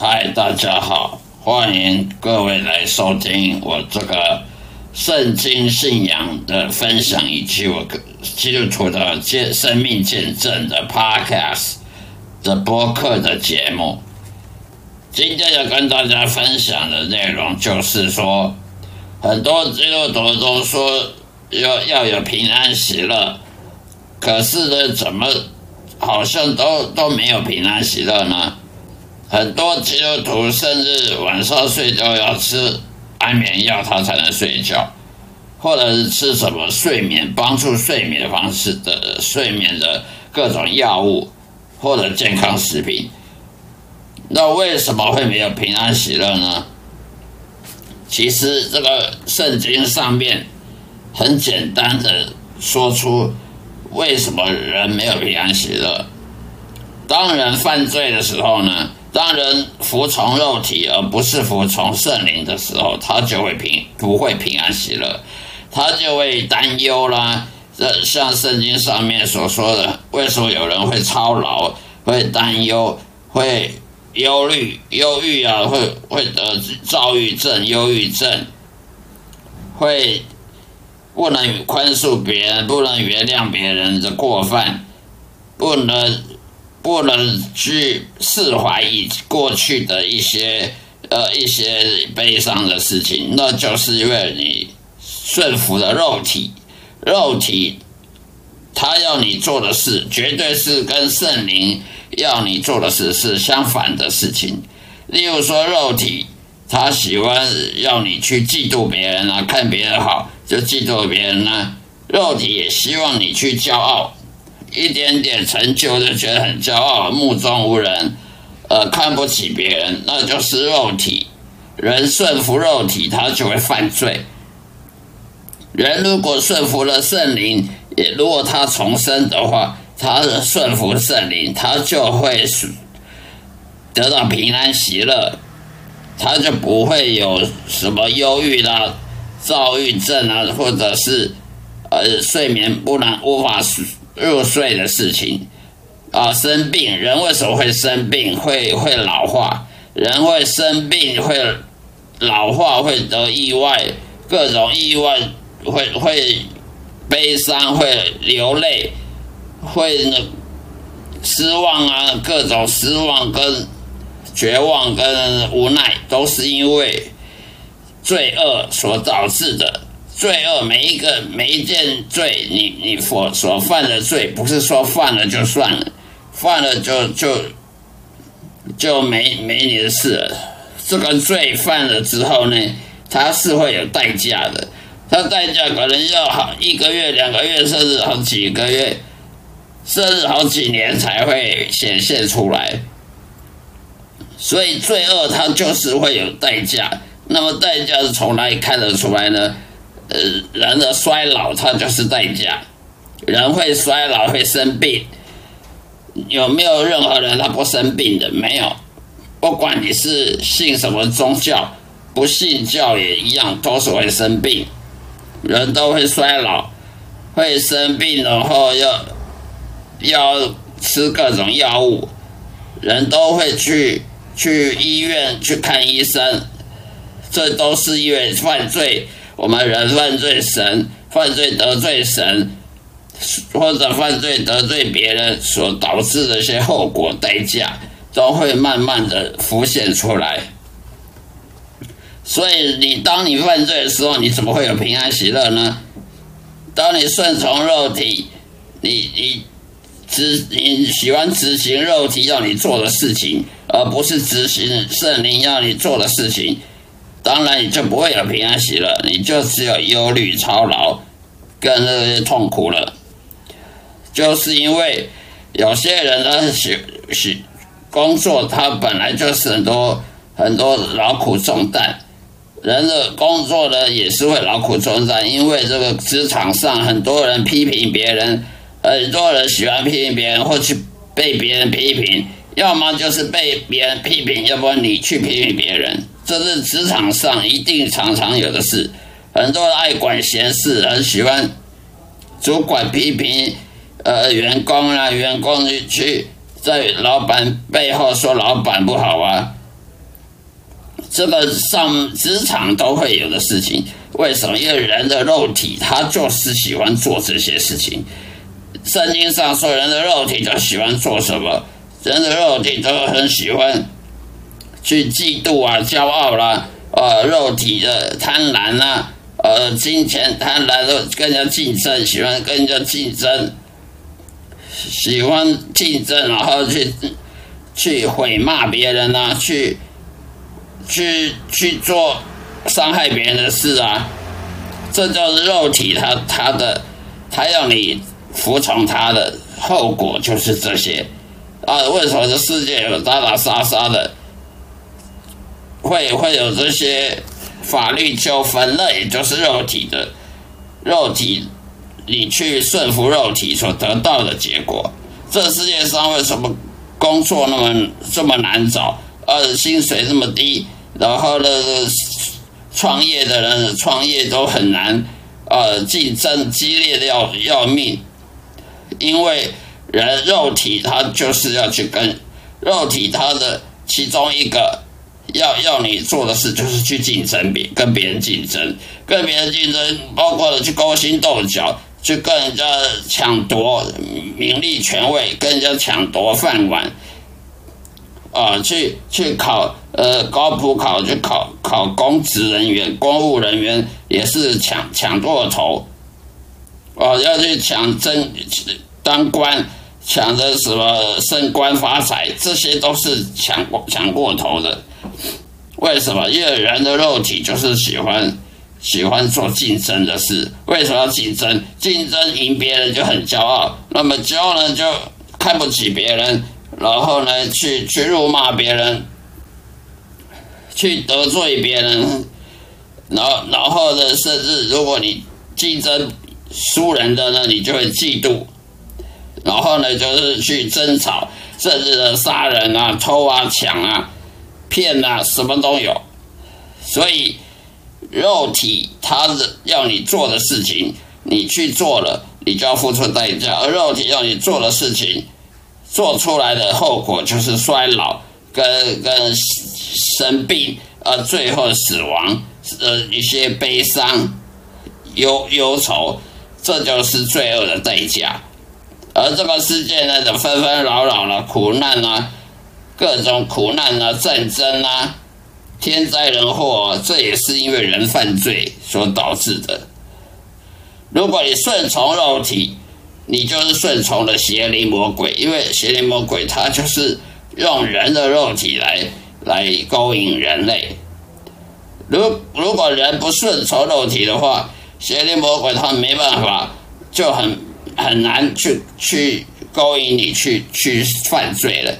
嗨，大家好，欢迎各位来收听我这个圣经信仰的分享，以及我基督徒的见生命见证的 Podcast 的播客的节目。今天要跟大家分享的内容就是说，很多基督徒都说要要有平安喜乐，可是呢，怎么好像都都没有平安喜乐呢？很多基督徒甚至晚上睡觉要吃安眠药，他才能睡觉，或者是吃什么睡眠帮助睡眠方式的睡眠的各种药物或者健康食品。那为什么会没有平安喜乐呢？其实这个圣经上面很简单的说出为什么人没有平安喜乐。当人犯罪的时候呢？当人服从肉体而不是服从圣灵的时候，他就会平不会平安喜乐，他就会担忧啦。这像圣经上面所说的，为什么有人会操劳、会担忧、会忧虑、忧郁啊？会会得躁郁症、忧郁症，会不能宽恕别人，不能原谅别人的过犯，不能。不能去释怀以过去的一些呃一些悲伤的事情，那就是因为你顺服了肉体，肉体他要你做的事，绝对是跟圣灵要你做的事是相反的事情。例如说，肉体他喜欢要你去嫉妒别人啊，看别人好就嫉妒别人啊，肉体也希望你去骄傲。一点点成就就觉得很骄傲，目中无人，呃，看不起别人，那就是肉体。人顺服肉体，他就会犯罪。人如果顺服了圣灵，也如果他重生的话，他顺服圣灵，他就会得到平安喜乐，他就不会有什么忧郁啦、躁郁症啊，或者是呃睡眠不能无法睡。入睡的事情啊，生病人为什么会生病？会会老化，人会生病，会老化，会得意外，各种意外会会悲伤，会流泪，会那失望啊，各种失望跟绝望跟无奈，都是因为罪恶所导致的。罪恶每一个每一件罪，你你所所犯的罪，不是说犯了就算了，犯了就就就没没你的事了。这个罪犯了之后呢，它是会有代价的，它代价可能要好一个月、两个月，甚至好几个月，甚至好几年才会显现出来。所以罪恶它就是会有代价。那么代价是从哪里看得出来呢？呃，人的衰老，它就是代价。人会衰老，会生病。有没有任何人他不生病的？没有。不管你是信什么宗教，不信教也一样，都是会生病。人都会衰老，会生病，然后要要吃各种药物。人都会去去医院去看医生，这都是因为犯罪。我们人犯罪，神犯罪得罪神，或者犯罪得罪别人所导致的一些后果代价，都会慢慢的浮现出来。所以，你当你犯罪的时候，你怎么会有平安喜乐呢？当你顺从肉体，你你执你喜欢执行肉体要你做的事情，而不是执行圣灵要你做的事情。当然，你就不会有平安喜乐，你就只有忧虑、操劳跟那些痛苦了。就是因为有些人呢，喜喜工作，他本来就是很多很多劳苦重担。人的工作呢，也是会劳苦重担，因为这个职场上很多人批评别人，很多人喜欢批评别人，或去被别人批评，要么就是被别人批评，要不然你去批评别人。这是职场上一定常常有的事，很多人爱管闲事，很喜欢主管批评呃员工啊，员工去在老板背后说老板不好啊，这个上职场都会有的事情。为什么？因为人的肉体他就是喜欢做这些事情。圣经上说，人的肉体都喜欢做什么？人的肉体都很喜欢去嫉妒啊、骄傲啦，呃，肉体的贪婪啊，呃，金钱贪婪的跟人家竞争，喜欢跟人家竞争，喜欢竞争，然后去去毁骂别人啊，去去去做伤害别人的事啊，这就是肉体他他的他要你服从他的后果就是这些。啊，为什么这世界有打打杀杀的，会会有这些法律纠纷？那也就是肉体的肉体，你去顺服肉体所得到的结果。这世界上为什么工作那么这么难找？呃，薪水这么低，然后呢，创业的人创业都很难，呃，竞争激烈的要要命，因为。人肉体，他就是要去跟肉体，他的其中一个要要你做的事，就是去竞争别跟别人竞争，跟别人竞争，包括了去勾心斗角，去跟人家抢夺名利权位，跟人家抢夺饭碗，啊，去去考呃高普考，去考考公职人员、公务人员，也是抢抢过头，哦，要去抢争当官。抢着什么升官发财，这些都是抢过抢过头的。为什么？因为人的肉体就是喜欢喜欢做竞争的事。为什么要竞争？竞争赢别人就很骄傲，那么骄傲呢就看不起别人，然后呢去去辱骂别人，去得罪别人，然后然后呢甚至如果你竞争输人的呢，你就会嫉妒。然后呢，就是去争吵，甚至呢杀人啊、偷啊、抢啊、骗啊，什么都有。所以，肉体它是要你做的事情，你去做了，你就要付出代价；而肉体要你做的事情，做出来的后果就是衰老、跟跟生病，呃，最后死亡，呃，一些悲伤、忧忧愁，这就是罪恶的代价。而这个世界呢，的纷纷扰扰了，苦难啊，各种苦难啊，战争啊，天灾人祸，这也是因为人犯罪所导致的。如果你顺从肉体，你就是顺从了邪灵魔鬼，因为邪灵魔鬼他就是用人的肉体来来勾引人类。如如果人不顺从肉体的话，邪灵魔鬼他没办法，就很。很难去去勾引你去去犯罪了，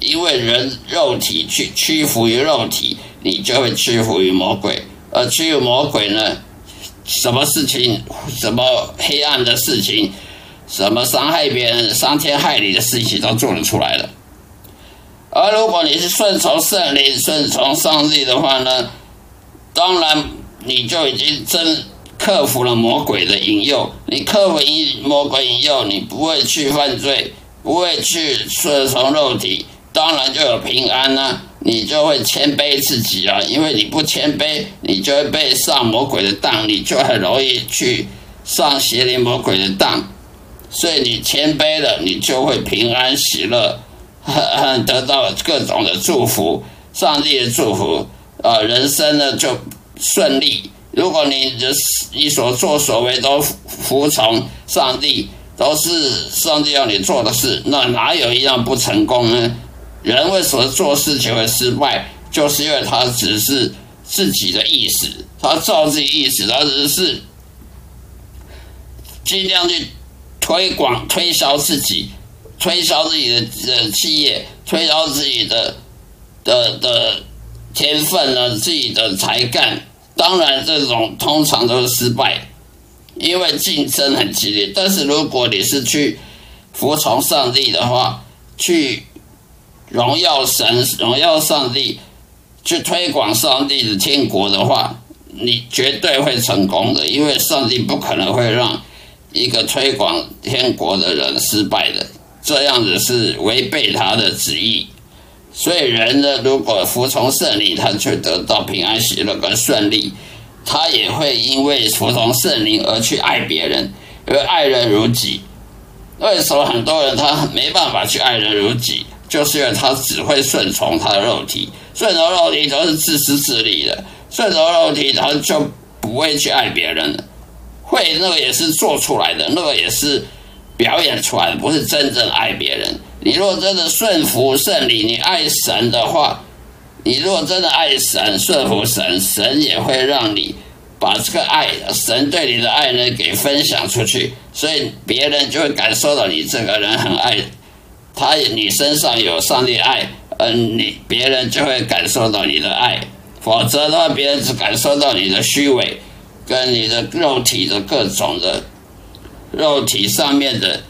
因为人肉体去屈服于肉体，你就会屈服于魔鬼。而屈服魔鬼呢，什么事情、什么黑暗的事情、什么伤害别人、伤天害理的事情都做得出来了。而如果你是顺从圣灵、顺从上帝的话呢，当然你就已经真。克服了魔鬼的引诱，你克服引魔鬼引诱，你不会去犯罪，不会去顺从肉体，当然就有平安啦。你就会谦卑自己啊，因为你不谦卑，你就会被上魔鬼的当，你就很容易去上邪灵魔鬼的当。所以你谦卑了，你就会平安喜乐，得到各种的祝福，上帝的祝福啊，人生呢就顺利。如果你的你所作所为都服从上帝，都是上帝要你做的事，那哪有一样不成功呢？人为什么做事情会失败？就是因为他只是自己的意思，他照自己意思，他只是尽量去推广、推销自己，推销自己的的企业，推销自己的的的天分呢，自己的才干。当然，这种通常都是失败，因为竞争很激烈。但是，如果你是去服从上帝的话，去荣耀神、荣耀上帝，去推广上帝的天国的话，你绝对会成功的。因为上帝不可能会让一个推广天国的人失败的，这样子是违背他的旨意。所以人呢，如果服从圣灵，他就得到平安喜乐跟顺利。他也会因为服从圣灵而去爱别人，而爱人如己。为什么很多人他没办法去爱人如己？就是因为他只会顺从他的肉体，顺从肉体都是自私自利的，顺从肉体他就不会去爱别人了。会那个也是做出来的，那个也是表演出来的，不是真正爱别人。你若真的顺服圣灵，你爱神的话。你如果真的爱神、顺服神，神也会让你把这个爱、神对你的爱呢给分享出去，所以别人就会感受到你这个人很爱他，你身上有上帝爱，嗯，你别人就会感受到你的爱。否则的话，别人只感受到你的虚伪，跟你的肉体的各种的肉体上面的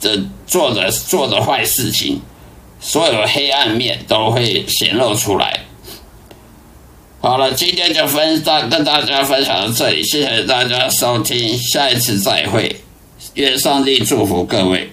的做的做的坏事情。所有的黑暗面都会显露出来。好了，今天就分大跟大家分享到这里，谢谢大家收听，下一次再会，愿上帝祝福各位。